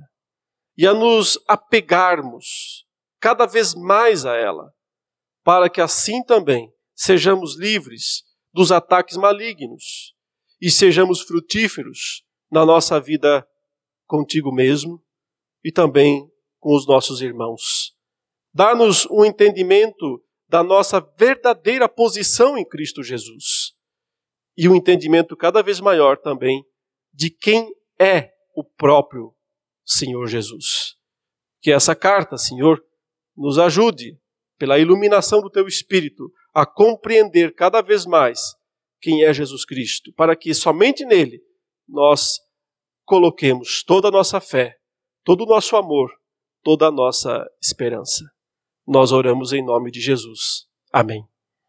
e a nos apegarmos cada vez mais a ela, para que assim também sejamos livres dos ataques malignos e sejamos frutíferos na nossa vida contigo mesmo e também com os nossos irmãos. Dá-nos um entendimento da nossa verdadeira posição em Cristo Jesus e um entendimento cada vez maior também de quem é o próprio Senhor Jesus. Que essa carta, Senhor, nos ajude, pela iluminação do Teu Espírito, a compreender cada vez mais quem é Jesus Cristo, para que somente nele nós coloquemos toda a nossa fé, todo o nosso amor, toda a nossa esperança. Nós oramos em nome de Jesus. Amém.